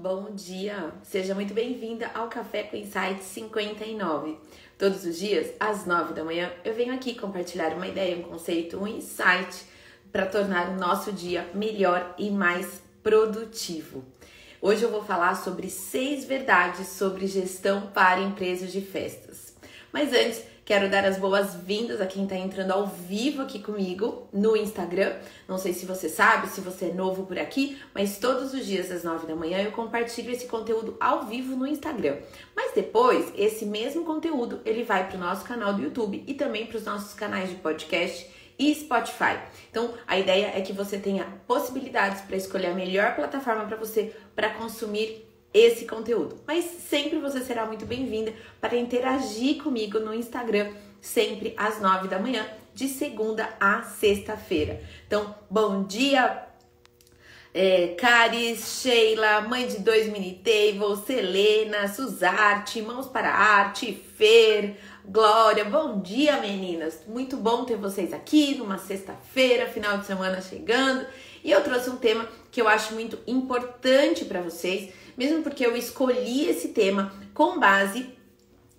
Bom dia! Seja muito bem-vinda ao Café com Insight 59. Todos os dias, às 9 da manhã, eu venho aqui compartilhar uma ideia, um conceito, um insight para tornar o nosso dia melhor e mais produtivo. Hoje eu vou falar sobre seis verdades sobre gestão para empresas de festas. Mas antes, Quero dar as boas-vindas a quem está entrando ao vivo aqui comigo no Instagram. Não sei se você sabe, se você é novo por aqui, mas todos os dias às 9 da manhã eu compartilho esse conteúdo ao vivo no Instagram. Mas depois, esse mesmo conteúdo ele vai para o nosso canal do YouTube e também para os nossos canais de podcast e Spotify. Então, a ideia é que você tenha possibilidades para escolher a melhor plataforma para você para consumir esse conteúdo. Mas sempre você será muito bem-vinda para interagir comigo no Instagram, sempre às nove da manhã, de segunda a sexta-feira. Então, bom dia, é, Caris, Sheila, mãe de dois mini tables, Selena, Suzarte, mãos para arte, Fer, Glória, bom dia meninas! Muito bom ter vocês aqui numa sexta-feira, final de semana chegando. E eu trouxe um tema que eu acho muito importante para vocês, mesmo porque eu escolhi esse tema com base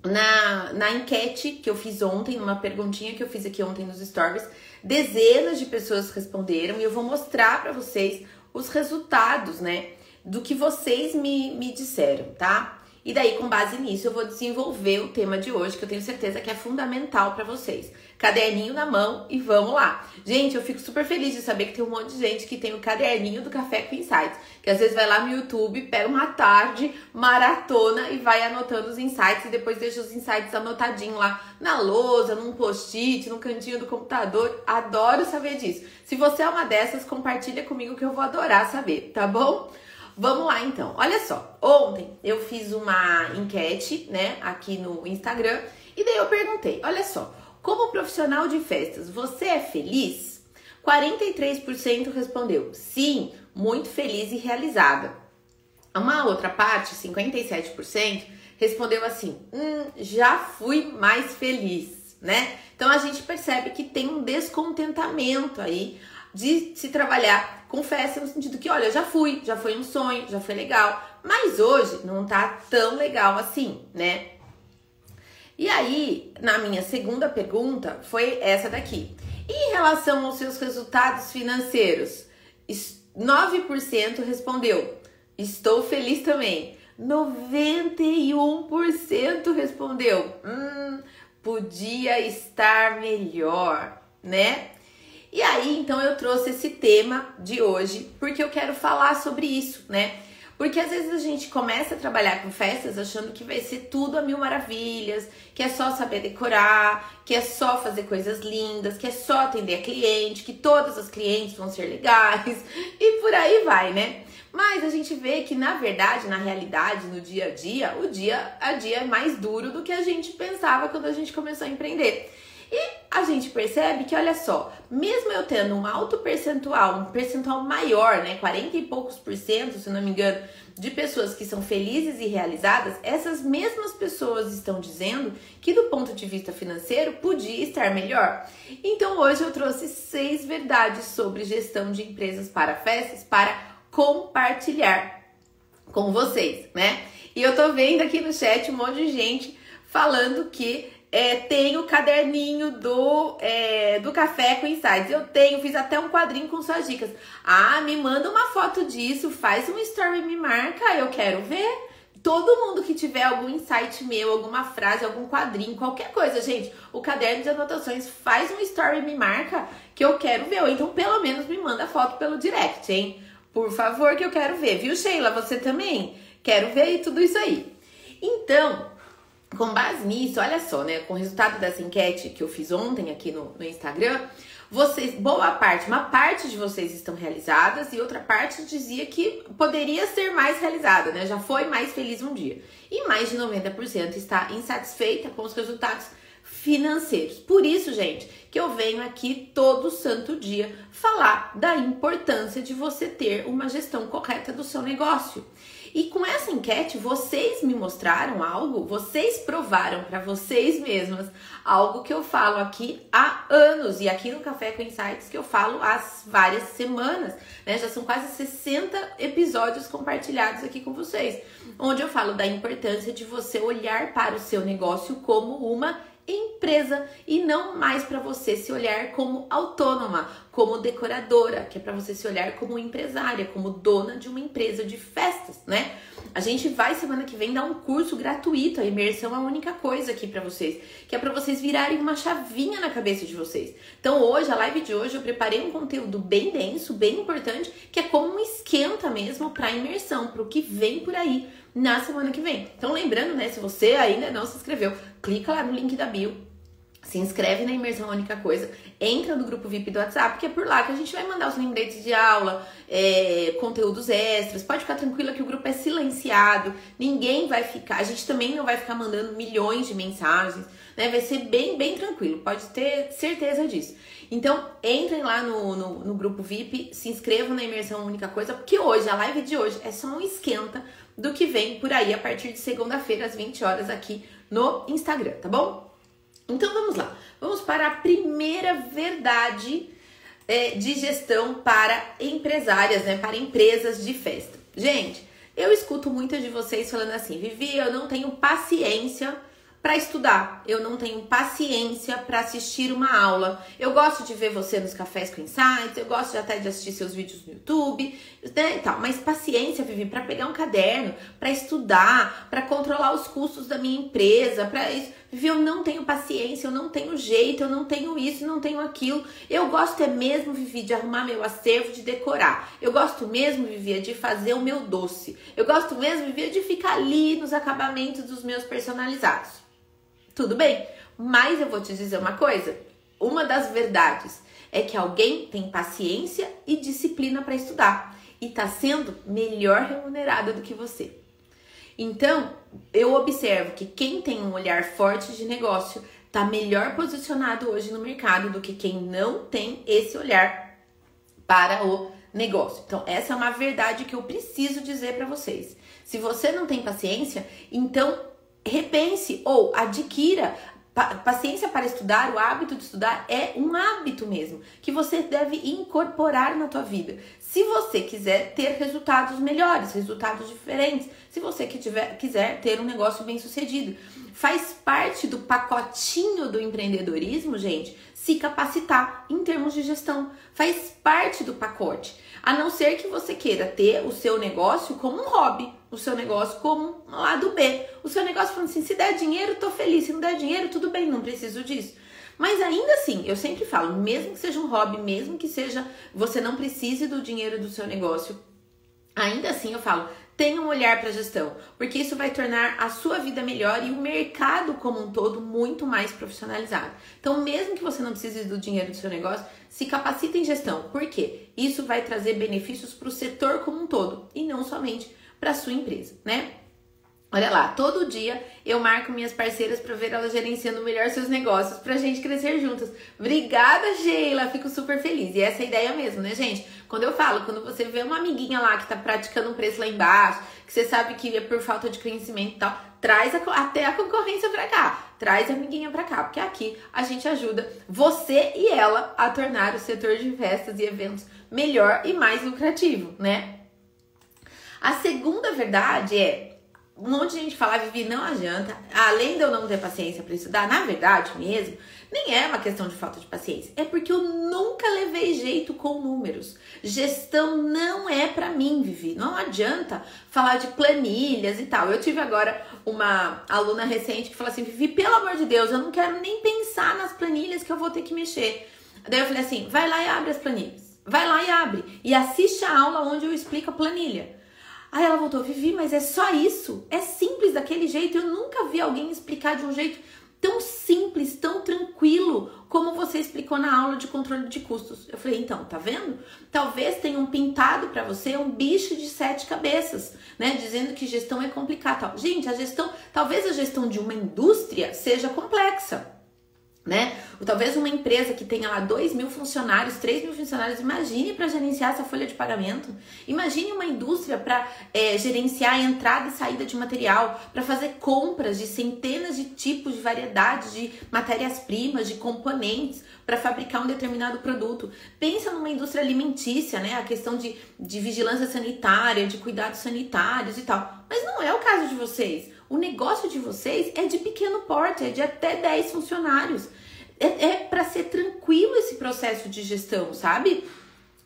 na, na enquete que eu fiz ontem, numa perguntinha que eu fiz aqui ontem nos stories. Dezenas de pessoas responderam e eu vou mostrar para vocês os resultados, né, do que vocês me, me disseram, tá? E daí, com base nisso, eu vou desenvolver o tema de hoje, que eu tenho certeza que é fundamental para vocês. Caderninho na mão e vamos lá. Gente, eu fico super feliz de saber que tem um monte de gente que tem o caderninho do Café com Insights, que às vezes vai lá no YouTube, pega uma tarde, maratona e vai anotando os insights e depois deixa os insights anotadinho lá na lousa, num post-it, no cantinho do computador. Adoro saber disso. Se você é uma dessas, compartilha comigo que eu vou adorar saber, tá bom? Vamos lá então. Olha só, ontem eu fiz uma enquete, né, aqui no Instagram, e daí eu perguntei: olha só, como profissional de festas, você é feliz? 43% respondeu sim, muito feliz e realizada. Uma outra parte, 57%, respondeu assim: hum, já fui mais feliz, né? Então a gente percebe que tem um descontentamento aí de se trabalhar com festa no sentido que, olha, já fui, já foi um sonho, já foi legal, mas hoje não tá tão legal assim, né? E aí, na minha segunda pergunta, foi essa daqui. Em relação aos seus resultados financeiros, 9% respondeu: Estou feliz também. 91% respondeu: Hum, podia estar melhor, né? E aí, então, eu trouxe esse tema de hoje porque eu quero falar sobre isso, né? Porque às vezes a gente começa a trabalhar com festas achando que vai ser tudo a mil maravilhas, que é só saber decorar, que é só fazer coisas lindas, que é só atender a cliente, que todas as clientes vão ser legais e por aí vai, né? Mas a gente vê que na verdade, na realidade, no dia a dia, o dia a dia é mais duro do que a gente pensava quando a gente começou a empreender. E a gente percebe que, olha só, mesmo eu tendo um alto percentual, um percentual maior, né, 40 e poucos por cento, se não me engano, de pessoas que são felizes e realizadas, essas mesmas pessoas estão dizendo que do ponto de vista financeiro podia estar melhor. Então hoje eu trouxe seis verdades sobre gestão de empresas para festas para compartilhar com vocês, né? E eu tô vendo aqui no chat um monte de gente falando que é, tem o caderninho do, é, do Café com Insights. Eu tenho, fiz até um quadrinho com suas dicas. Ah, me manda uma foto disso, faz um story, me marca, eu quero ver. Todo mundo que tiver algum insight meu, alguma frase, algum quadrinho, qualquer coisa, gente, o caderno de anotações faz um story, me marca, que eu quero ver. Ou então, pelo menos, me manda foto pelo direct, hein? Por favor, que eu quero ver, viu, Sheila? Você também? Quero ver tudo isso aí. Então, com base nisso, olha só, né? Com o resultado dessa enquete que eu fiz ontem aqui no, no Instagram, vocês, boa parte, uma parte de vocês estão realizadas e outra parte dizia que poderia ser mais realizada, né? Já foi mais feliz um dia. E mais de 90% está insatisfeita com os resultados financeiros. Por isso, gente, que eu venho aqui todo santo dia falar da importância de você ter uma gestão correta do seu negócio. E com essa enquete, vocês me mostraram algo, vocês provaram para vocês mesmas algo que eu falo aqui há anos e aqui no Café com Insights que eu falo há várias semanas, né? Já são quase 60 episódios compartilhados aqui com vocês, onde eu falo da importância de você olhar para o seu negócio como uma empresa e não mais para você se olhar como autônoma, como decoradora, que é para você se olhar como empresária, como dona de uma empresa de festas, né? A gente vai semana que vem dar um curso gratuito, a imersão é a única coisa aqui para vocês, que é para vocês virarem uma chavinha na cabeça de vocês. Então hoje, a live de hoje, eu preparei um conteúdo bem denso, bem importante, que é como um esquenta mesmo para imersão, para o que vem por aí na semana que vem. Então lembrando, né, se você ainda não se inscreveu, clica lá no link da bio, se inscreve na Imersão Única Coisa, entra no grupo VIP do WhatsApp, que é por lá que a gente vai mandar os lembretes de aula, é, conteúdos extras. Pode ficar tranquila que o grupo é silenciado, ninguém vai ficar, a gente também não vai ficar mandando milhões de mensagens, né? Vai ser bem, bem tranquilo, pode ter certeza disso. Então, entrem lá no, no, no grupo VIP, se inscrevam na Imersão Única Coisa, porque hoje, a live de hoje é só um esquenta do que vem por aí a partir de segunda-feira, às 20 horas, aqui no Instagram, tá bom? Então vamos lá, vamos para a primeira verdade é, de gestão para empresárias, né? Para empresas de festa. Gente, eu escuto muitas de vocês falando assim, Vivi, eu não tenho paciência para estudar. Eu não tenho paciência para assistir uma aula. Eu gosto de ver você nos cafés com insights, eu gosto até de assistir seus vídeos no YouTube, né, e tal. Mas paciência, Vivi, para pegar um caderno, para estudar, para controlar os custos da minha empresa, para isso. Vivi, eu não tenho paciência, eu não tenho jeito, eu não tenho isso, não tenho aquilo. Eu gosto é mesmo, Vivi, de arrumar meu acervo, de decorar. Eu gosto mesmo, Vivi, de fazer o meu doce. Eu gosto mesmo, Vivi, de ficar ali nos acabamentos dos meus personalizados. Tudo bem, mas eu vou te dizer uma coisa: uma das verdades é que alguém tem paciência e disciplina para estudar e está sendo melhor remunerado do que você. Então, eu observo que quem tem um olhar forte de negócio está melhor posicionado hoje no mercado do que quem não tem esse olhar para o negócio. Então, essa é uma verdade que eu preciso dizer para vocês. Se você não tem paciência, então repense ou adquira paciência para estudar, o hábito de estudar é um hábito mesmo que você deve incorporar na tua vida. Se você quiser ter resultados melhores, resultados diferentes, se você que tiver, quiser ter um negócio bem sucedido, faz parte do pacotinho do empreendedorismo, gente, se capacitar em termos de gestão. Faz parte do pacote. A não ser que você queira ter o seu negócio como um hobby, o seu negócio como um lado B. O seu negócio falando assim: se der dinheiro, tô feliz. Se não der dinheiro, tudo bem, não preciso disso. Mas ainda assim, eu sempre falo, mesmo que seja um hobby, mesmo que seja você não precise do dinheiro do seu negócio, ainda assim eu falo, tenha um olhar para a gestão, porque isso vai tornar a sua vida melhor e o mercado como um todo muito mais profissionalizado. Então, mesmo que você não precise do dinheiro do seu negócio, se capacita em gestão. Por quê? Isso vai trazer benefícios para o setor como um todo e não somente para sua empresa, né? Olha lá, todo dia eu marco minhas parceiras para ver elas gerenciando melhor seus negócios, pra gente crescer juntas. Obrigada, Sheila, fico super feliz. E essa é a ideia mesmo, né, gente? Quando eu falo, quando você vê uma amiguinha lá que tá praticando um preço lá embaixo, que você sabe que é por falta de conhecimento e tal, traz a, até a concorrência pra cá, traz a amiguinha pra cá, porque aqui a gente ajuda você e ela a tornar o setor de festas e eventos melhor e mais lucrativo, né? A segunda verdade é um monte de gente fala, Vivi, não adianta. Além de eu não ter paciência para estudar, na verdade mesmo, nem é uma questão de falta de paciência. É porque eu nunca levei jeito com números. Gestão não é para mim, Vivi. Não adianta falar de planilhas e tal. Eu tive agora uma aluna recente que falou assim: Vivi, pelo amor de Deus, eu não quero nem pensar nas planilhas que eu vou ter que mexer. Daí eu falei assim: vai lá e abre as planilhas. Vai lá e abre. E assiste a aula onde eu explico a planilha. Aí ela voltou, Vivi, mas é só isso? É simples daquele jeito. Eu nunca vi alguém explicar de um jeito tão simples, tão tranquilo, como você explicou na aula de controle de custos. Eu falei, então, tá vendo? Talvez tenham pintado para você um bicho de sete cabeças, né? Dizendo que gestão é complicada. Gente, a gestão, talvez a gestão de uma indústria seja complexa. Né? Ou talvez uma empresa que tenha lá 2 mil funcionários, 3 mil funcionários, imagine para gerenciar essa folha de pagamento. Imagine uma indústria para é, gerenciar a entrada e saída de material, para fazer compras de centenas de tipos, de variedades de matérias-primas, de componentes para fabricar um determinado produto. Pensa numa indústria alimentícia, né? A questão de, de vigilância sanitária, de cuidados sanitários e tal. Mas não é o caso de vocês. O negócio de vocês é de pequeno porte, é de até 10 funcionários. É, é para ser tranquilo esse processo de gestão, sabe?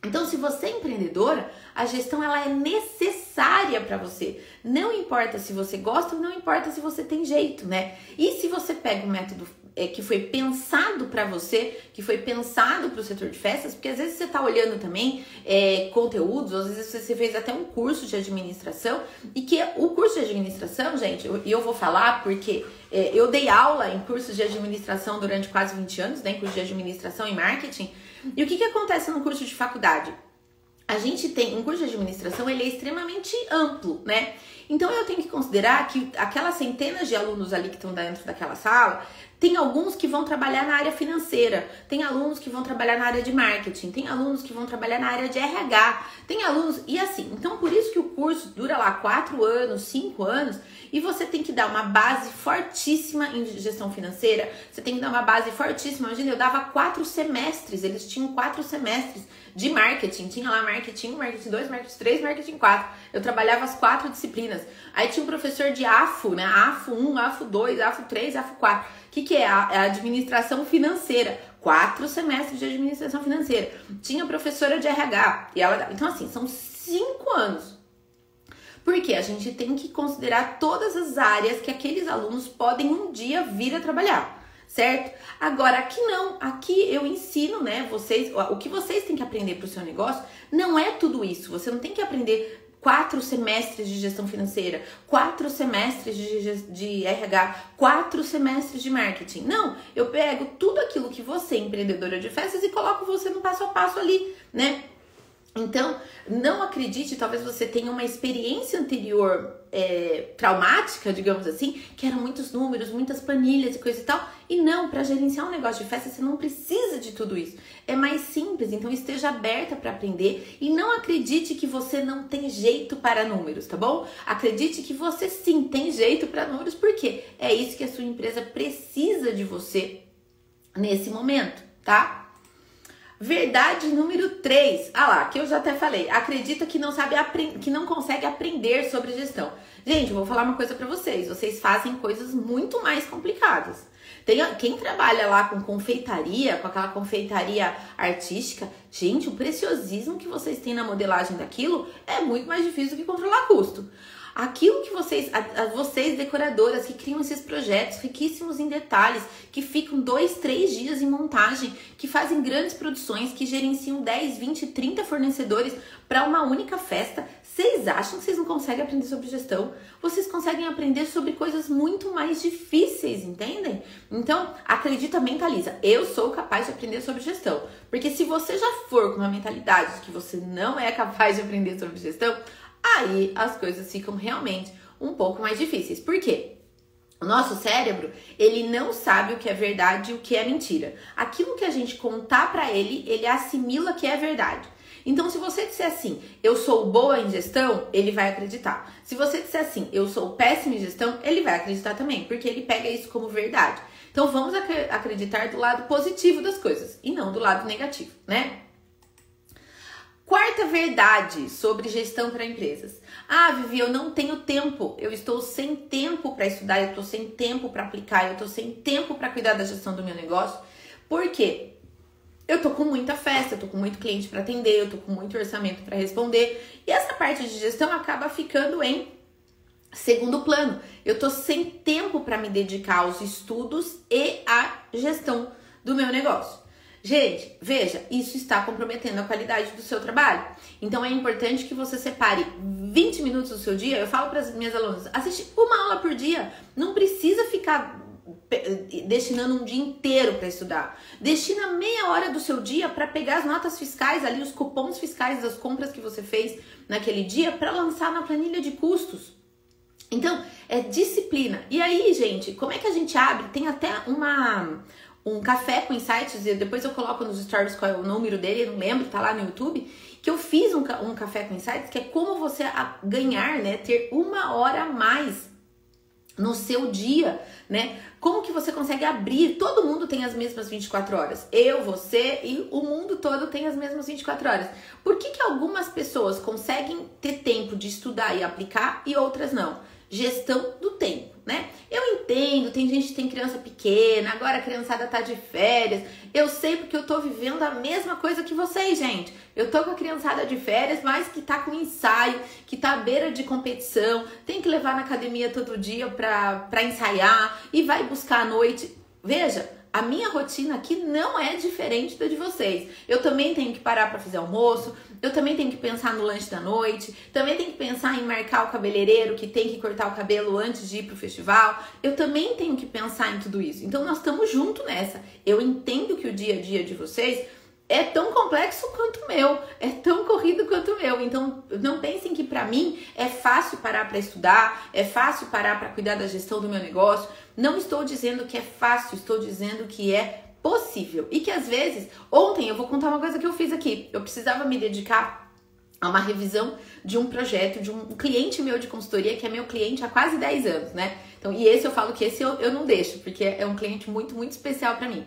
Então, se você é empreendedora, a gestão ela é necessária para você. Não importa se você gosta, não importa se você tem jeito, né? E se você pega um método é, que foi pensado para você, que foi pensado para o setor de festas, porque às vezes você está olhando também é, conteúdos, às vezes você fez até um curso de administração, e que o curso de administração, gente, e eu, eu, vou falar porque é, eu dei aula em cursos de administração durante quase 20 anos, né, em curso de administração e marketing, e o que, que acontece no curso de faculdade? A gente tem um curso de administração, ele é extremamente amplo, né? Então eu tenho que considerar que aquelas centenas de alunos ali que estão dentro daquela sala, tem alguns que vão trabalhar na área financeira, tem alunos que vão trabalhar na área de marketing, tem alunos que vão trabalhar na área de RH, tem alunos e assim. Então, por isso que o curso dura lá quatro anos, cinco anos, e você tem que dar uma base fortíssima em gestão financeira, você tem que dar uma base fortíssima. Imagina, eu dava quatro semestres, eles tinham quatro semestres de marketing. Tinha lá marketing 1, marketing 2, marketing 3, marketing 4. Eu trabalhava as quatro disciplinas. Aí tinha um professor de AFO, né? AFO 1, AFO 2, AFO 3, AFO 4. Que, que é? A, é a administração financeira. Quatro semestres de administração financeira. Tinha professora de RH. E ela, então, assim, são cinco anos. Porque a gente tem que considerar todas as áreas que aqueles alunos podem um dia vir a trabalhar certo? Agora, aqui não, aqui eu ensino, né, vocês, o que vocês têm que aprender para o seu negócio não é tudo isso. Você não tem que aprender quatro semestres de gestão financeira, quatro semestres de, de RH, quatro semestres de marketing. Não, eu pego tudo aquilo que você, empreendedora de festas, e coloco você no passo a passo ali, né? Então, não acredite, talvez você tenha uma experiência anterior é, traumática, digamos assim, que eram muitos números, muitas planilhas e coisa e tal. E não, para gerenciar um negócio de festa, você não precisa de tudo isso. É mais simples, então esteja aberta para aprender e não acredite que você não tem jeito para números, tá bom? Acredite que você sim tem jeito para números, porque é isso que a sua empresa precisa de você nesse momento, tá? Verdade número 3. Ah lá, que eu já até falei. Acredita que não sabe que não consegue aprender sobre gestão. Gente, eu vou falar uma coisa para vocês. Vocês fazem coisas muito mais complicadas. Tem, quem trabalha lá com confeitaria, com aquela confeitaria artística, gente, o preciosismo que vocês têm na modelagem daquilo é muito mais difícil do que controlar custo. Aquilo que vocês, a, a, vocês decoradoras que criam esses projetos riquíssimos em detalhes, que ficam dois, três dias em montagem, que fazem grandes produções, que gerenciam 10, 20, 30 fornecedores para uma única festa, vocês acham que vocês não conseguem aprender sobre gestão? Vocês conseguem aprender sobre coisas muito mais difíceis, entendem? Então, acredita, mentaliza. Eu sou capaz de aprender sobre gestão. Porque se você já for com uma mentalidade de que você não é capaz de aprender sobre gestão, aí as coisas ficam realmente um pouco mais difíceis. Por quê? O nosso cérebro, ele não sabe o que é verdade e o que é mentira. Aquilo que a gente contar para ele, ele assimila que é verdade. Então, se você disser assim, eu sou boa em gestão, ele vai acreditar. Se você disser assim, eu sou péssima em gestão, ele vai acreditar também, porque ele pega isso como verdade. Então, vamos acreditar do lado positivo das coisas e não do lado negativo, né? Quarta verdade sobre gestão para empresas. Ah, Vivi, eu não tenho tempo. Eu estou sem tempo para estudar, eu estou sem tempo para aplicar, eu estou sem tempo para cuidar da gestão do meu negócio. Por quê? Eu tô com muita festa, eu tô com muito cliente para atender, eu tô com muito orçamento para responder, e essa parte de gestão acaba ficando em segundo plano. Eu tô sem tempo para me dedicar aos estudos e à gestão do meu negócio. Gente, veja, isso está comprometendo a qualidade do seu trabalho. Então é importante que você separe 20 minutos do seu dia. Eu falo para as minhas alunas, assiste uma aula por dia. Não precisa ficar destinando um dia inteiro para estudar. Destina meia hora do seu dia para pegar as notas fiscais ali, os cupons fiscais das compras que você fez naquele dia para lançar na planilha de custos. Então, é disciplina. E aí, gente, como é que a gente abre? Tem até uma um café com insights, e depois eu coloco nos stories qual é o número dele, não lembro, tá lá no YouTube, que eu fiz um, um café com insights, que é como você ganhar, né, ter uma hora a mais no seu dia, né? Como que você consegue abrir? Todo mundo tem as mesmas 24 horas. Eu, você e o mundo todo tem as mesmas 24 horas. Por que, que algumas pessoas conseguem ter tempo de estudar e aplicar e outras não? Gestão do tempo né? Eu entendo, tem gente que tem criança pequena, agora a criançada tá de férias. Eu sei porque eu tô vivendo a mesma coisa que vocês, gente. Eu tô com a criançada de férias, mas que tá com ensaio, que tá à beira de competição, tem que levar na academia todo dia pra, pra ensaiar e vai buscar à noite. Veja, a minha rotina aqui não é diferente da de vocês. Eu também tenho que parar para fazer almoço, eu também tenho que pensar no lanche da noite, também tenho que pensar em marcar o cabeleireiro que tem que cortar o cabelo antes de ir pro festival. Eu também tenho que pensar em tudo isso. Então nós estamos juntos nessa. Eu entendo que o dia a dia de vocês é tão complexo quanto o meu, é tão corrido quanto o meu. Então, não pensem que para mim é fácil parar para estudar, é fácil parar para cuidar da gestão do meu negócio. Não estou dizendo que é fácil, estou dizendo que é possível. E que às vezes, ontem eu vou contar uma coisa que eu fiz aqui. Eu precisava me dedicar a uma revisão de um projeto de um cliente meu de consultoria, que é meu cliente há quase 10 anos, né? Então, e esse eu falo que esse eu, eu não deixo, porque é um cliente muito, muito especial para mim.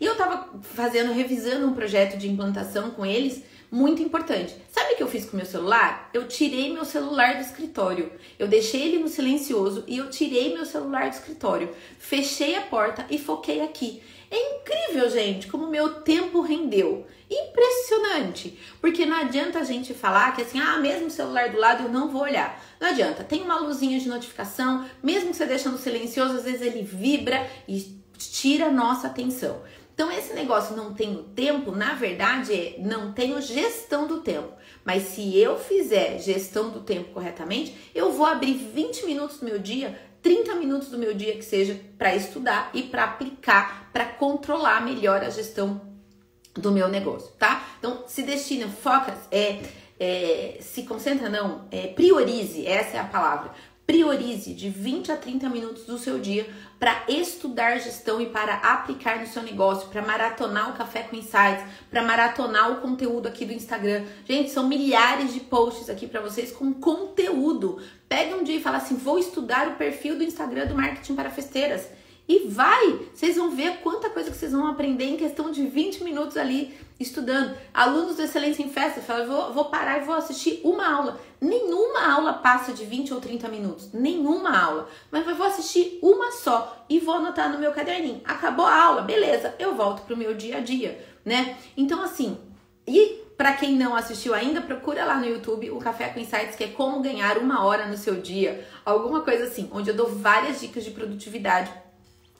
E eu tava fazendo, revisando um projeto de implantação com eles, muito importante. Sabe o que eu fiz com meu celular? Eu tirei meu celular do escritório. Eu deixei ele no silencioso e eu tirei meu celular do escritório. Fechei a porta e foquei aqui. É incrível, gente, como meu tempo rendeu. Impressionante. Porque não adianta a gente falar que assim, ah, mesmo o celular do lado eu não vou olhar. Não adianta. Tem uma luzinha de notificação, mesmo que você deixa no silencioso, às vezes ele vibra e tira a nossa atenção. Então, esse negócio não tenho tempo, na verdade, é não tenho gestão do tempo. Mas se eu fizer gestão do tempo corretamente, eu vou abrir 20 minutos do meu dia, 30 minutos do meu dia que seja para estudar e para aplicar, para controlar melhor a gestão do meu negócio, tá? Então, se destina, foca, é, é, se concentra, não, é, priorize, essa é a palavra. Priorize de 20 a 30 minutos do seu dia para estudar gestão e para aplicar no seu negócio, para maratonar o Café com Insights, para maratonar o conteúdo aqui do Instagram. Gente, são milhares de posts aqui para vocês com conteúdo. Pega um dia e fala assim: vou estudar o perfil do Instagram do Marketing para Festeiras. E vai! Vocês vão ver quanta coisa que vocês vão aprender em questão de 20 minutos ali estudando. Alunos do Excelência em Festa falam: vou, vou parar e vou assistir uma aula. Nenhuma aula passa de 20 ou 30 minutos. Nenhuma aula. Mas eu vou assistir uma só e vou anotar no meu caderninho. Acabou a aula, beleza, eu volto pro meu dia a dia, né? Então, assim, e para quem não assistiu ainda, procura lá no YouTube o Café com Insights, que é como ganhar uma hora no seu dia, alguma coisa assim, onde eu dou várias dicas de produtividade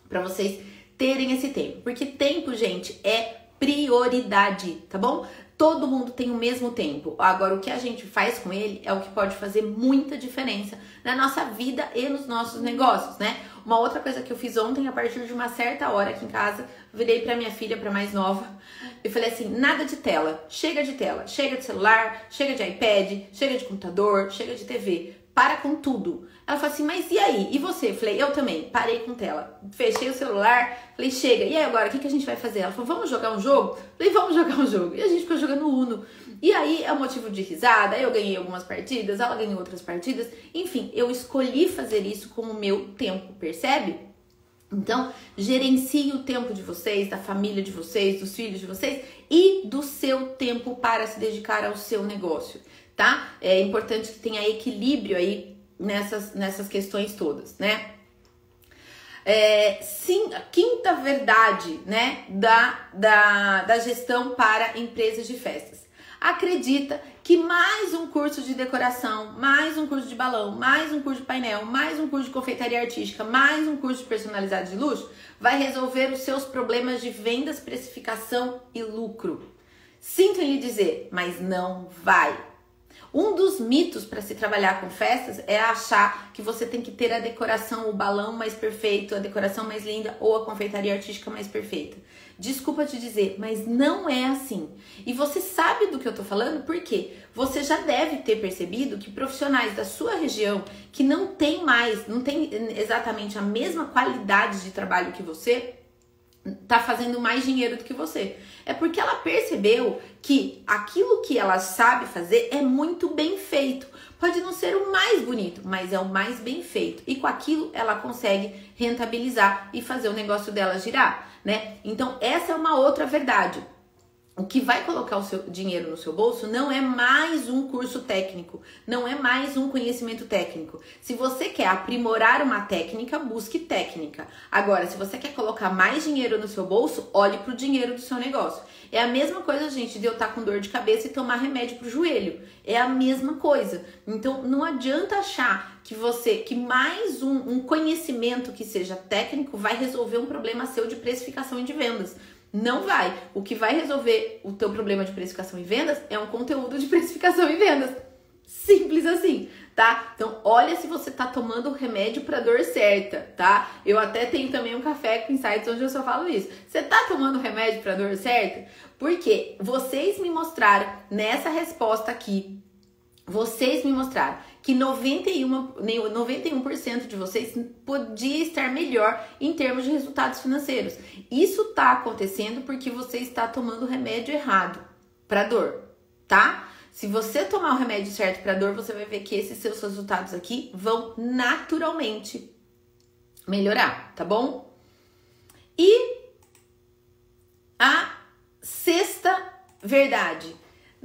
para vocês terem esse tempo. Porque tempo, gente, é prioridade, tá bom? Todo mundo tem o mesmo tempo. Agora, o que a gente faz com ele é o que pode fazer muita diferença na nossa vida e nos nossos negócios, né? Uma outra coisa que eu fiz ontem, a partir de uma certa hora aqui em casa, virei para minha filha, para mais nova, e falei assim: nada de tela, chega de tela, chega de celular, chega de iPad, chega de computador, chega de TV para com tudo. Ela falou assim, mas e aí? E você? Eu falei, eu também, parei com tela. Fechei o celular, falei, chega, e aí agora, o que, que a gente vai fazer? Ela falou, vamos jogar um jogo? Falei, vamos jogar um jogo. E a gente ficou jogando Uno. E aí é um motivo de risada, eu ganhei algumas partidas, ela ganhou outras partidas. Enfim, eu escolhi fazer isso com o meu tempo, percebe? Então, gerencie o tempo de vocês, da família de vocês, dos filhos de vocês e do seu tempo para se dedicar ao seu negócio tá? É importante que tenha equilíbrio aí nessas, nessas questões todas, né? É, sim, a quinta verdade, né, da, da, da gestão para empresas de festas. Acredita que mais um curso de decoração, mais um curso de balão, mais um curso de painel, mais um curso de confeitaria artística, mais um curso de personalizado de luxo vai resolver os seus problemas de vendas, precificação e lucro. Sinto em lhe dizer, mas não vai. Um dos mitos para se trabalhar com festas é achar que você tem que ter a decoração, o balão mais perfeito, a decoração mais linda ou a confeitaria artística mais perfeita. Desculpa te dizer, mas não é assim. E você sabe do que eu tô falando porque você já deve ter percebido que profissionais da sua região que não tem mais, não tem exatamente a mesma qualidade de trabalho que você, tá fazendo mais dinheiro do que você. É porque ela percebeu que aquilo que ela sabe fazer é muito bem feito. Pode não ser o mais bonito, mas é o mais bem feito. E com aquilo ela consegue rentabilizar e fazer o negócio dela girar, né? Então, essa é uma outra verdade o que vai colocar o seu dinheiro no seu bolso não é mais um curso técnico, não é mais um conhecimento técnico. Se você quer aprimorar uma técnica, busque técnica. Agora, se você quer colocar mais dinheiro no seu bolso, olhe para o dinheiro do seu negócio. É a mesma coisa, gente, de eu estar tá com dor de cabeça e tomar remédio para o joelho. É a mesma coisa. Então, não adianta achar que você, que mais um, um conhecimento que seja técnico vai resolver um problema seu de precificação e de vendas. Não vai. O que vai resolver o teu problema de precificação e vendas é um conteúdo de precificação e vendas. Simples assim, tá? Então, olha se você tá tomando o remédio para dor certa, tá? Eu até tenho também um café com insights onde eu só falo isso. Você tá tomando remédio para dor certa? Porque vocês me mostraram nessa resposta aqui, vocês me mostraram que 91, 91% de vocês podia estar melhor em termos de resultados financeiros. Isso está acontecendo porque você está tomando o remédio errado para dor, tá? Se você tomar o remédio certo para dor, você vai ver que esses seus resultados aqui vão naturalmente melhorar, tá bom? E a sexta verdade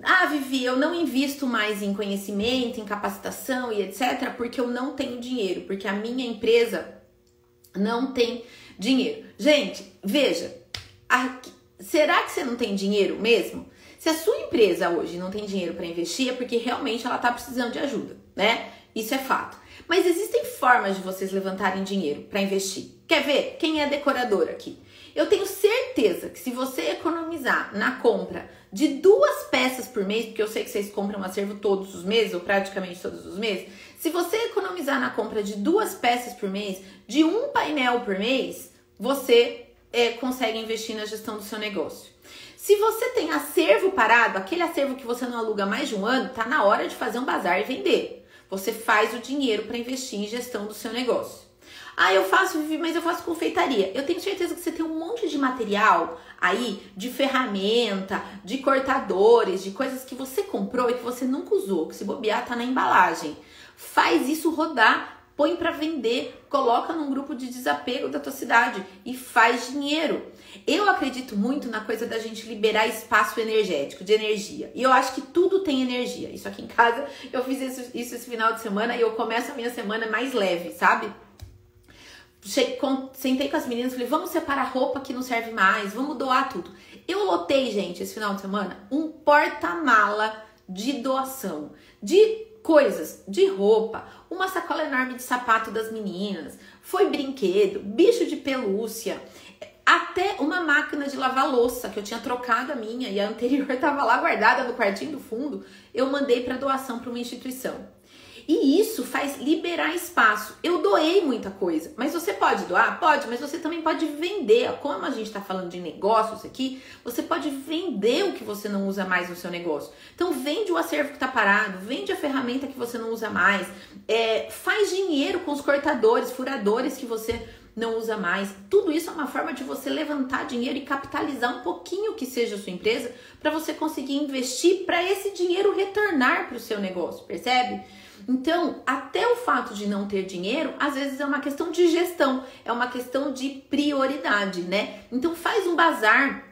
ah, Vivi, eu não invisto mais em conhecimento, em capacitação e etc, porque eu não tenho dinheiro, porque a minha empresa não tem dinheiro. Gente, veja, aqui, será que você não tem dinheiro mesmo? Se a sua empresa hoje não tem dinheiro para investir, é porque realmente ela está precisando de ajuda, né? Isso é fato. Mas existem formas de vocês levantarem dinheiro para investir. Quer ver? Quem é decorador aqui? Eu tenho certeza que se você economizar na compra de duas peças por mês, porque eu sei que vocês compram acervo todos os meses, ou praticamente todos os meses, se você economizar na compra de duas peças por mês, de um painel por mês, você é, consegue investir na gestão do seu negócio. Se você tem acervo parado, aquele acervo que você não aluga mais de um ano, tá na hora de fazer um bazar e vender. Você faz o dinheiro para investir em gestão do seu negócio. Ah, eu faço, mas eu faço confeitaria. Eu tenho certeza que você tem um monte de material aí, de ferramenta, de cortadores, de coisas que você comprou e que você nunca usou, que se bobear tá na embalagem. Faz isso rodar, põe para vender, coloca num grupo de desapego da tua cidade e faz dinheiro. Eu acredito muito na coisa da gente liberar espaço energético, de energia. E eu acho que tudo tem energia. Isso aqui em casa, eu fiz isso, isso esse final de semana e eu começo a minha semana mais leve, sabe? Sentei com as meninas falei, vamos separar roupa que não serve mais, vamos doar tudo. Eu lotei, gente, esse final de semana, um porta-mala de doação, de coisas, de roupa, uma sacola enorme de sapato das meninas, foi brinquedo, bicho de pelúcia, até uma máquina de lavar louça que eu tinha trocado a minha e a anterior estava lá guardada no quartinho do fundo, eu mandei para doação para uma instituição. E isso faz liberar espaço. Eu doei muita coisa, mas você pode doar? Pode, mas você também pode vender. Como a gente está falando de negócios aqui, você pode vender o que você não usa mais no seu negócio. Então, vende o acervo que está parado, vende a ferramenta que você não usa mais, é, faz dinheiro com os cortadores, furadores que você não usa mais. Tudo isso é uma forma de você levantar dinheiro e capitalizar um pouquinho que seja a sua empresa para você conseguir investir para esse dinheiro retornar para o seu negócio, percebe? Então, até o fato de não ter dinheiro, às vezes é uma questão de gestão, é uma questão de prioridade, né? Então, faz um bazar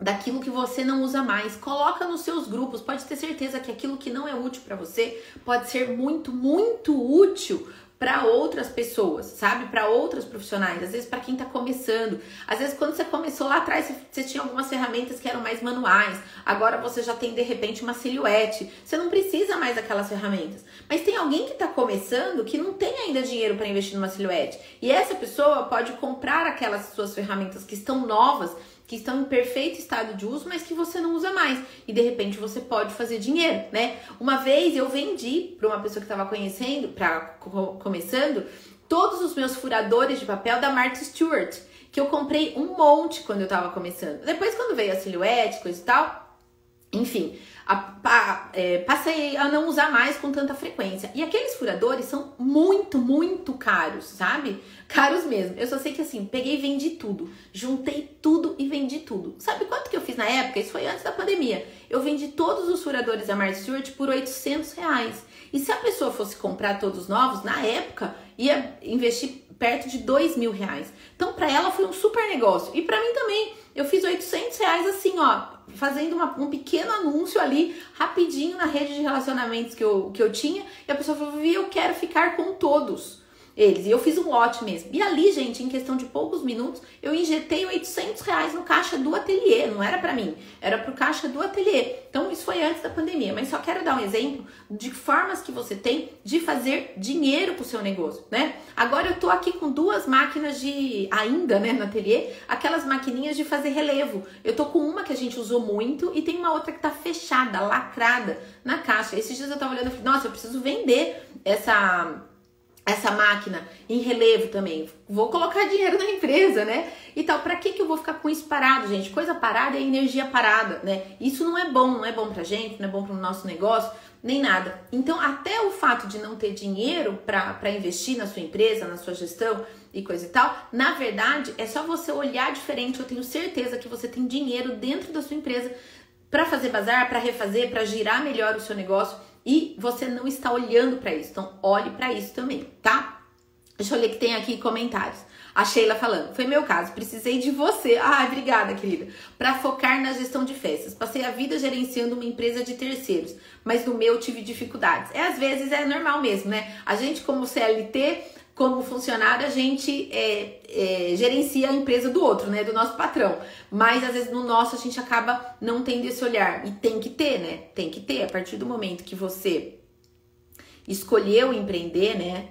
daquilo que você não usa mais, coloca nos seus grupos. Pode ter certeza que aquilo que não é útil para você pode ser muito, muito útil para outras pessoas, sabe? Para outras profissionais, às vezes para quem está começando. Às vezes quando você começou lá atrás, você tinha algumas ferramentas que eram mais manuais. Agora você já tem de repente uma silhuete. Você não precisa mais daquelas ferramentas. Mas tem alguém que está começando que não tem ainda dinheiro para investir numa silhuete. E essa pessoa pode comprar aquelas suas ferramentas que estão novas que estão em perfeito estado de uso, mas que você não usa mais. E de repente você pode fazer dinheiro, né? Uma vez eu vendi para uma pessoa que estava conhecendo, para começando, todos os meus furadores de papel da Martha Stewart, que eu comprei um monte quando eu estava começando. Depois quando veio a silhuete, coisa e tal, Enfim, a, é, passei a não usar mais com tanta frequência. E aqueles furadores são muito, muito caros, sabe? Caros mesmo. Eu só sei que assim, peguei e vendi tudo. Juntei tudo e vendi tudo. Sabe quanto que eu fiz na época? Isso foi antes da pandemia. Eu vendi todos os furadores da Martha Stewart por 800 reais. E se a pessoa fosse comprar todos novos, na época, ia investir perto de 2 mil reais. Então, para ela foi um super negócio. E para mim também. Eu fiz 800 reais assim, ó, fazendo uma, um pequeno anúncio ali, rapidinho na rede de relacionamentos que eu, que eu tinha. E a pessoa falou, Vivi, eu quero ficar com todos eles. E eu fiz um lote mesmo. E ali, gente, em questão de poucos minutos, eu injetei 800 reais no caixa do ateliê. Não era para mim, era pro caixa do ateliê. Então, isso foi antes da pandemia. Mas só quero dar um exemplo de formas que você tem de fazer dinheiro pro seu negócio, né? Agora eu tô aqui com duas máquinas de, ainda, né, no ateliê, aquelas maquininhas de fazer relevo. Eu tô com uma que a gente usou muito e tem uma outra que tá fechada, lacrada na caixa. Esses dias eu tava olhando e falei, nossa, eu preciso vender essa essa máquina em relevo também. Vou colocar dinheiro na empresa, né? E tal. Para que que eu vou ficar com isso parado, gente? Coisa parada é energia parada, né? Isso não é bom, não é bom pra gente, não é bom pro nosso negócio, nem nada. Então, até o fato de não ter dinheiro para investir na sua empresa, na sua gestão e coisa e tal, na verdade, é só você olhar diferente. Eu tenho certeza que você tem dinheiro dentro da sua empresa para fazer bazar, para refazer, para girar melhor o seu negócio e você não está olhando para isso. Então, olhe para isso também, tá? Deixa eu ler que tem aqui comentários. A Sheila falando, foi meu caso, precisei de você. Ah, obrigada, querida. Para focar na gestão de festas. Passei a vida gerenciando uma empresa de terceiros, mas no meu tive dificuldades. É às vezes é normal mesmo, né? A gente como CLT como funcionário, a gente é, é, gerencia a empresa do outro, né? Do nosso patrão. Mas às vezes no nosso a gente acaba não tendo esse olhar. E tem que ter, né? Tem que ter. A partir do momento que você escolheu empreender, né?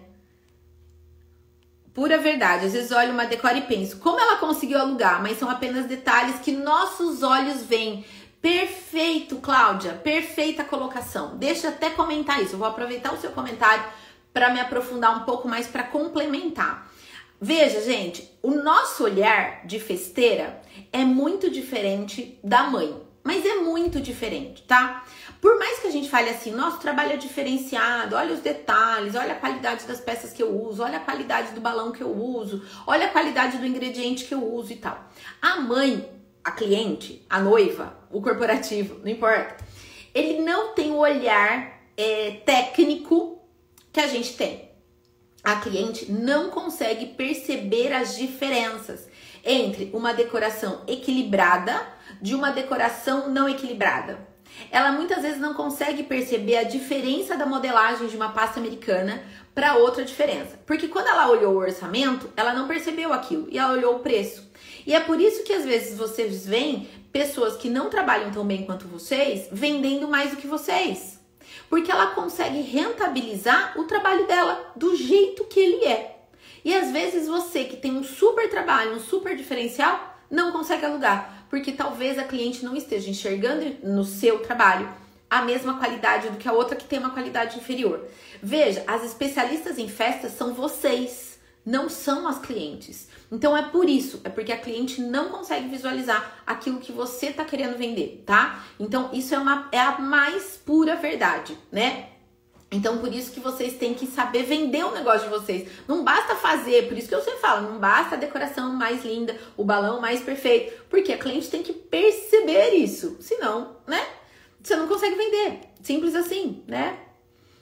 Pura verdade. Às vezes olho uma decora e penso, como ela conseguiu alugar? Mas são apenas detalhes que nossos olhos veem. Perfeito, Cláudia. Perfeita colocação. Deixa até comentar isso. Eu vou aproveitar o seu comentário para me aprofundar um pouco mais para complementar. Veja, gente, o nosso olhar de festeira é muito diferente da mãe, mas é muito diferente, tá? Por mais que a gente fale assim, nosso trabalho é diferenciado, olha os detalhes, olha a qualidade das peças que eu uso, olha a qualidade do balão que eu uso, olha a qualidade do ingrediente que eu uso e tal. A mãe, a cliente, a noiva, o corporativo, não importa, ele não tem o olhar é, técnico que a gente tem. A cliente não consegue perceber as diferenças entre uma decoração equilibrada de uma decoração não equilibrada. Ela muitas vezes não consegue perceber a diferença da modelagem de uma pasta americana para outra diferença. Porque quando ela olhou o orçamento, ela não percebeu aquilo e ela olhou o preço. E é por isso que às vezes vocês veem pessoas que não trabalham tão bem quanto vocês vendendo mais do que vocês porque ela consegue rentabilizar o trabalho dela do jeito que ele é. E às vezes você que tem um super trabalho, um super diferencial, não consegue alugar, porque talvez a cliente não esteja enxergando no seu trabalho a mesma qualidade do que a outra que tem uma qualidade inferior. Veja, as especialistas em festas são vocês, não são as clientes. Então é por isso, é porque a cliente não consegue visualizar aquilo que você está querendo vender, tá? Então isso é, uma, é a mais pura verdade, né? Então, por isso que vocês têm que saber vender o negócio de vocês. Não basta fazer, por isso que eu sempre falo, não basta a decoração mais linda, o balão mais perfeito, porque a cliente tem que perceber isso. Senão, né? Você não consegue vender. Simples assim, né?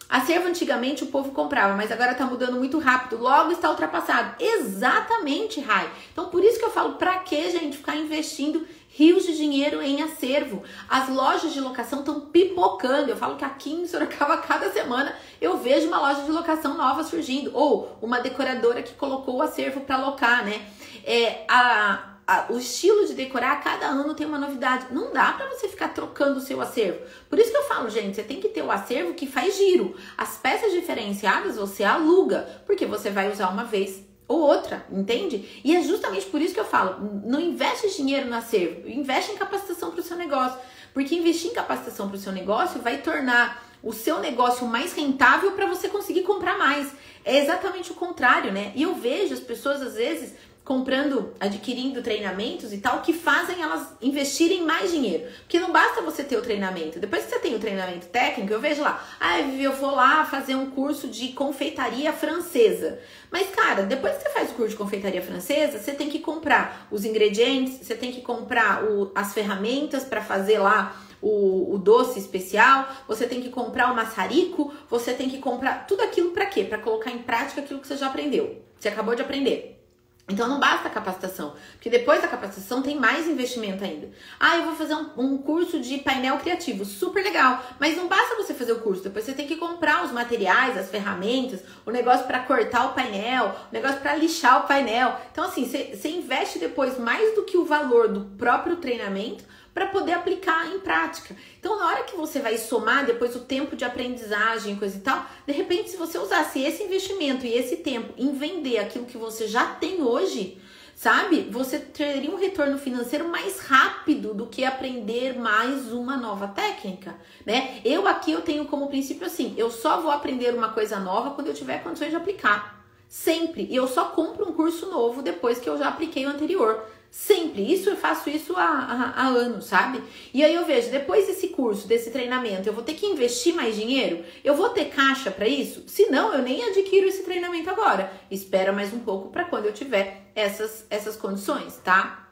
Acervo antigamente o povo comprava, mas agora tá mudando muito rápido, logo está ultrapassado. Exatamente, Rai. Então por isso que eu falo, pra que gente ficar investindo rios de dinheiro em acervo? As lojas de locação estão pipocando. Eu falo que aqui em Sorocaba, cada semana, eu vejo uma loja de locação nova surgindo. Ou uma decoradora que colocou o acervo para locar, né? É, a, a, o estilo de decorar, cada ano tem uma novidade. Não dá para você ficar trocando o seu acervo. Por isso que eu falo, gente, você tem que ter o acervo que faz giro. As peças diferenciadas você aluga, porque você vai usar uma vez ou outra, entende? E é justamente por isso que eu falo, não investe dinheiro no acervo, investe em capacitação para o seu negócio. Porque investir em capacitação para o seu negócio vai tornar o seu negócio mais rentável para você conseguir comprar mais. É exatamente o contrário, né? E eu vejo as pessoas às vezes comprando, adquirindo treinamentos e tal, que fazem elas investirem mais dinheiro. Porque não basta você ter o treinamento. Depois que você tem o treinamento técnico, eu vejo lá, ah, eu vou lá fazer um curso de confeitaria francesa. Mas, cara, depois que você faz o curso de confeitaria francesa, você tem que comprar os ingredientes, você tem que comprar o, as ferramentas para fazer lá o, o, doce especial, você tem que comprar o maçarico, você tem que comprar tudo aquilo para quê? Para colocar em prática aquilo que você já aprendeu. Você acabou de aprender. Então não basta a capacitação, porque depois da capacitação tem mais investimento ainda. Ah, eu vou fazer um, um, curso de painel criativo, super legal, mas não basta você fazer o curso, depois você tem que comprar os materiais, as ferramentas, o negócio para cortar o painel, o negócio para lixar o painel. Então assim, você, investe depois mais do que o valor do próprio treinamento para poder aplicar em prática. Então, na hora que você vai somar depois o tempo de aprendizagem, coisa e tal, de repente, se você usasse esse investimento e esse tempo em vender aquilo que você já tem hoje, sabe? Você teria um retorno financeiro mais rápido do que aprender mais uma nova técnica, né? Eu aqui eu tenho como princípio assim, eu só vou aprender uma coisa nova quando eu tiver condições de aplicar. Sempre. E eu só compro um curso novo depois que eu já apliquei o anterior. Sempre. Isso eu faço isso há, há, há, anos, sabe? E aí eu vejo, depois desse curso, desse treinamento, eu vou ter que investir mais dinheiro? Eu vou ter caixa para isso? Se não, eu nem adquiro esse treinamento agora. Espera mais um pouco para quando eu tiver essas, essas condições, tá?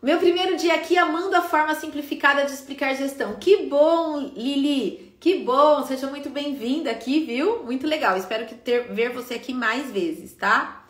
Meu primeiro dia aqui amando a forma simplificada de explicar gestão. Que bom, Lili! Que bom! Seja muito bem-vinda aqui, viu? Muito legal. Espero que ter, ver você aqui mais vezes, tá?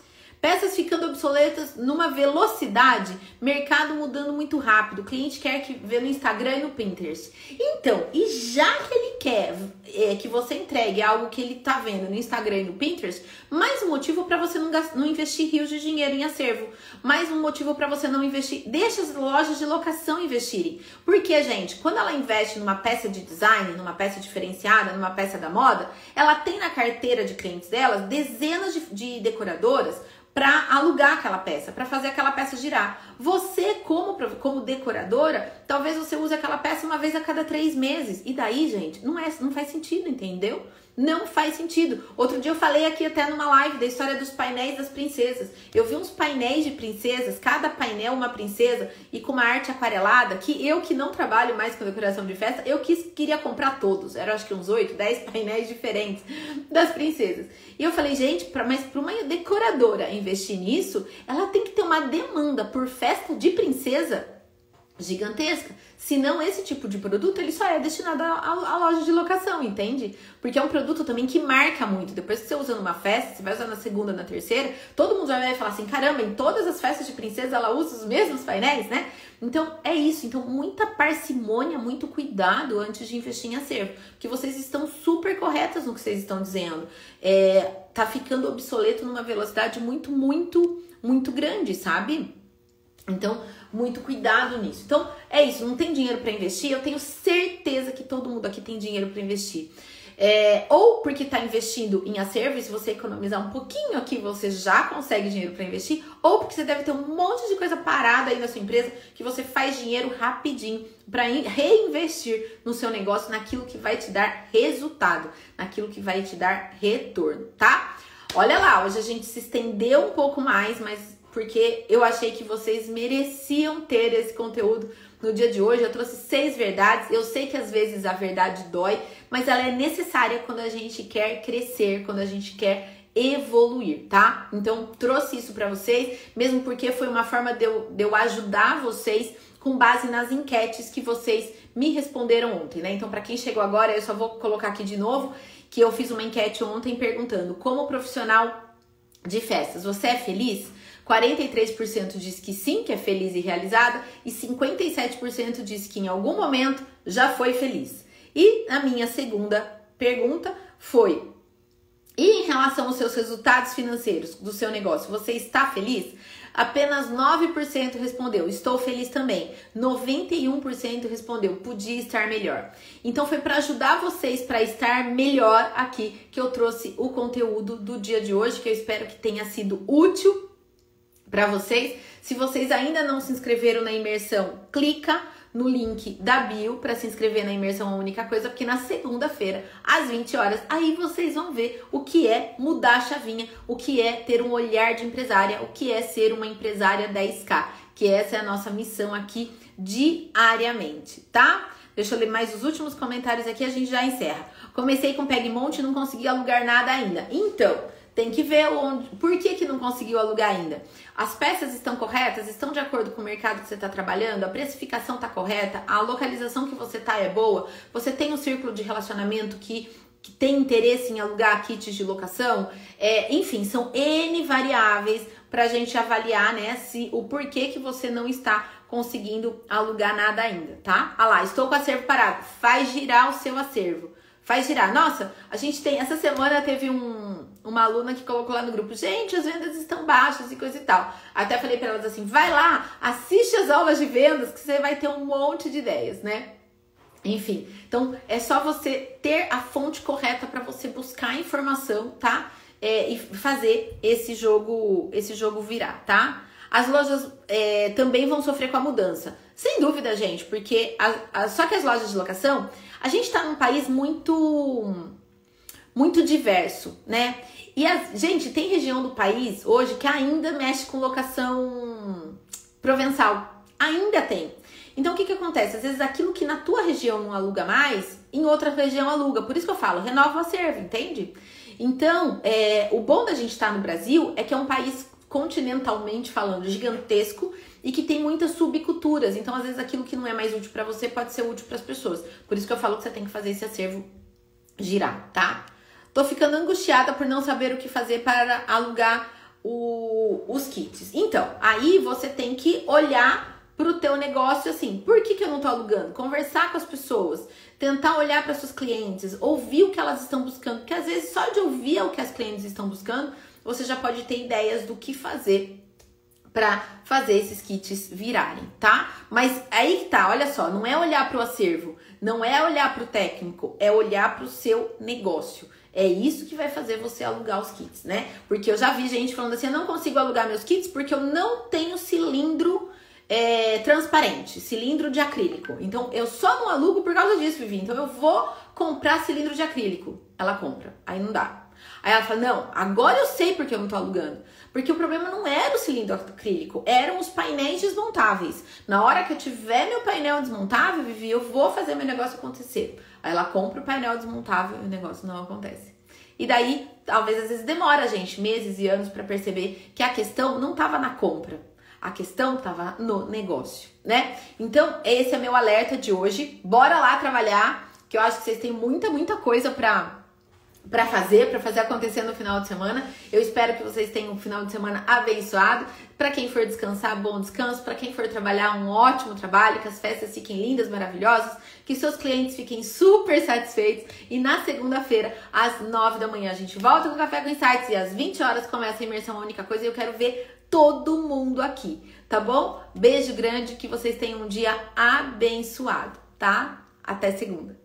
Peças ficando obsoletas numa velocidade, mercado mudando muito rápido. O cliente quer que vê no Instagram e no Pinterest. Então, e já que ele quer é, que você entregue algo que ele tá vendo no Instagram e no Pinterest, mais um motivo para você não, não investir rios de dinheiro em acervo. Mais um motivo para você não investir. Deixa as lojas de locação investirem. Porque, gente, quando ela investe numa peça de design, numa peça diferenciada, numa peça da moda, ela tem na carteira de clientes dela dezenas de, de decoradoras para alugar aquela peça, para fazer aquela peça girar. Você, como, como decoradora, talvez você use aquela peça uma vez a cada três meses. E daí, gente, não, é, não faz sentido, entendeu? Não faz sentido. Outro dia eu falei aqui até numa live da história dos painéis das princesas. Eu vi uns painéis de princesas, cada painel uma princesa e com uma arte aquarelada, que eu que não trabalho mais com decoração de festa, eu quis, queria comprar todos. Eram acho que uns 8, 10 painéis diferentes das princesas. E eu falei, gente, pra, mas para uma decoradora investir nisso, ela tem que ter uma demanda por festa de princesa gigantesca. Se não esse tipo de produto, ele só é destinado à loja de locação, entende? Porque é um produto também que marca muito. Depois que você usa numa festa, você vai usar na segunda, na terceira, todo mundo vai falar assim: caramba, em todas as festas de princesa ela usa os mesmos painéis, né? Então é isso. Então, muita parcimônia, muito cuidado antes de investir em acervo. Porque vocês estão super corretas no que vocês estão dizendo. É, tá ficando obsoleto numa velocidade muito, muito, muito grande, sabe? Então, muito cuidado nisso. Então, é isso, não tem dinheiro para investir? Eu tenho certeza que todo mundo aqui tem dinheiro para investir. É, ou porque está investindo em acervo, se você economizar um pouquinho aqui, você já consegue dinheiro para investir, ou porque você deve ter um monte de coisa parada aí na sua empresa que você faz dinheiro rapidinho para reinvestir no seu negócio, naquilo que vai te dar resultado, naquilo que vai te dar retorno, tá? Olha lá, hoje a gente se estendeu um pouco mais, mas porque eu achei que vocês mereciam ter esse conteúdo no dia de hoje. Eu trouxe seis verdades. Eu sei que às vezes a verdade dói, mas ela é necessária quando a gente quer crescer, quando a gente quer evoluir, tá? Então trouxe isso para vocês, mesmo porque foi uma forma de eu, de eu ajudar vocês com base nas enquetes que vocês me responderam ontem, né? Então, para quem chegou agora, eu só vou colocar aqui de novo que eu fiz uma enquete ontem perguntando: como profissional de festas, você é feliz? 43% diz que sim, que é feliz e realizada, e 57% diz que em algum momento já foi feliz. E a minha segunda pergunta foi: e em relação aos seus resultados financeiros do seu negócio, você está feliz? Apenas 9% respondeu, estou feliz também. 91% respondeu, podia estar melhor. Então foi para ajudar vocês para estar melhor aqui que eu trouxe o conteúdo do dia de hoje, que eu espero que tenha sido útil para vocês. Se vocês ainda não se inscreveram na imersão, clica no link da bio para se inscrever na imersão a única coisa, porque na segunda-feira, às 20 horas, aí vocês vão ver o que é mudar a chavinha, o que é ter um olhar de empresária, o que é ser uma empresária 10K, que essa é a nossa missão aqui diariamente, tá? Deixa eu ler mais os últimos comentários aqui, a gente já encerra. Comecei com Pegmonte e não consegui alugar nada ainda. Então, tem que ver onde, por que, que não conseguiu alugar ainda. As peças estão corretas? Estão de acordo com o mercado que você está trabalhando? A precificação está correta? A localização que você está é boa? Você tem um círculo de relacionamento que, que tem interesse em alugar kits de locação? É, enfim, são N variáveis para a gente avaliar né, se o porquê que você não está conseguindo alugar nada ainda, tá? Ah lá, estou com o acervo parado. Faz girar o seu acervo. Faz girar. Nossa, a gente tem. Essa semana teve um, uma aluna que colocou lá no grupo: gente, as vendas estão baixas e coisa e tal. Até falei para elas assim: vai lá, assiste as aulas de vendas que você vai ter um monte de ideias, né? Enfim, então é só você ter a fonte correta para você buscar informação, tá? É, e fazer esse jogo, esse jogo virar, tá? As lojas é, também vão sofrer com a mudança. Sem dúvida, gente, porque a, a, só que as lojas de locação, a gente está num país muito muito diverso, né? E a, gente, tem região do país hoje que ainda mexe com locação provençal. Ainda tem. Então o que, que acontece? Às vezes aquilo que na tua região não aluga mais, em outra região aluga. Por isso que eu falo, renova o acervo, entende? Então, é, o bom da gente estar tá no Brasil é que é um país continentalmente falando, gigantesco e que tem muitas subculturas. Então, às vezes, aquilo que não é mais útil para você pode ser útil para as pessoas. Por isso que eu falo que você tem que fazer esse acervo girar, tá? Tô ficando angustiada por não saber o que fazer para alugar o, os kits. Então, aí você tem que olhar pro teu negócio assim, por que, que eu não tô alugando? Conversar com as pessoas, tentar olhar para suas clientes, ouvir o que elas estão buscando, porque às vezes só de ouvir o que as clientes estão buscando, você já pode ter ideias do que fazer para fazer esses kits virarem, tá? Mas aí que tá, olha só, não é olhar para o acervo, não é olhar para o técnico, é olhar para o seu negócio. É isso que vai fazer você alugar os kits, né? Porque eu já vi gente falando assim: eu não consigo alugar meus kits porque eu não tenho cilindro é, transparente, cilindro de acrílico. Então eu só não alugo por causa disso, Vivi. Então eu vou comprar cilindro de acrílico. Ela compra, aí não dá. Aí ela fala: Não, agora eu sei porque eu não tô alugando. Porque o problema não era o cilindro acrílico, eram os painéis desmontáveis. Na hora que eu tiver meu painel desmontável, Vivi, eu vou fazer meu negócio acontecer. Aí ela compra o painel desmontável e o negócio não acontece. E daí, talvez às vezes demora, gente, meses e anos para perceber que a questão não estava na compra. A questão estava no negócio, né? Então, esse é meu alerta de hoje. Bora lá trabalhar, que eu acho que vocês têm muita, muita coisa para para fazer, para fazer acontecer no final de semana. Eu espero que vocês tenham um final de semana abençoado. Para quem for descansar, bom descanso. Para quem for trabalhar, um ótimo trabalho. Que as festas fiquem lindas, maravilhosas. Que seus clientes fiquem super satisfeitos. E na segunda-feira, às 9 da manhã, a gente volta com o Café com Insights. E às 20 horas começa a imersão. A única coisa, e eu quero ver todo mundo aqui, tá bom? Beijo grande, que vocês tenham um dia abençoado, tá? Até segunda.